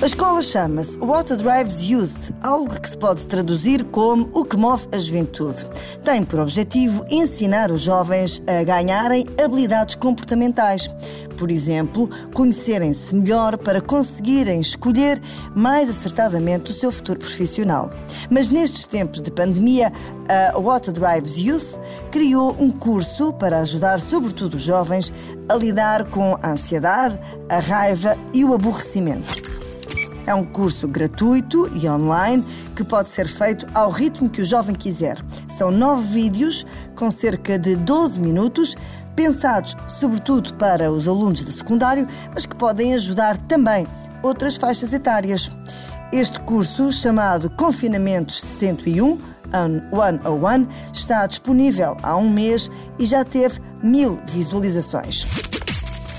A escola chama-se What Drives Youth, algo que se pode traduzir como o que move a juventude. Tem por objetivo ensinar os jovens a ganharem habilidades comportamentais. Por exemplo, conhecerem-se melhor para conseguirem escolher mais acertadamente o seu futuro profissional. Mas nestes tempos de pandemia, a What Drives Youth criou um curso para ajudar, sobretudo os jovens, a lidar com a ansiedade, a raiva e o aborrecimento. É um curso gratuito e online que pode ser feito ao ritmo que o jovem quiser. São nove vídeos com cerca de 12 minutos, pensados sobretudo para os alunos do secundário, mas que podem ajudar também outras faixas etárias. Este curso, chamado Confinamento 101, One 101, está disponível há um mês e já teve mil visualizações.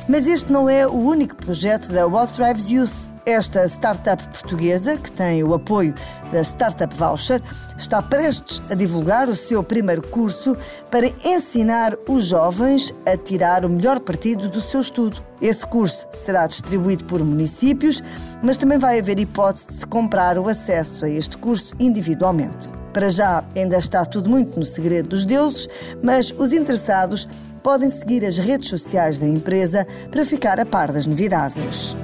Mas este não é o único projeto da What Drives Youth. Esta startup portuguesa, que tem o apoio da Startup Voucher, está prestes a divulgar o seu primeiro curso para ensinar os jovens a tirar o melhor partido do seu estudo. Esse curso será distribuído por municípios, mas também vai haver hipótese de se comprar o acesso a este curso individualmente. Para já, ainda está tudo muito no segredo dos deuses, mas os interessados podem seguir as redes sociais da empresa para ficar a par das novidades.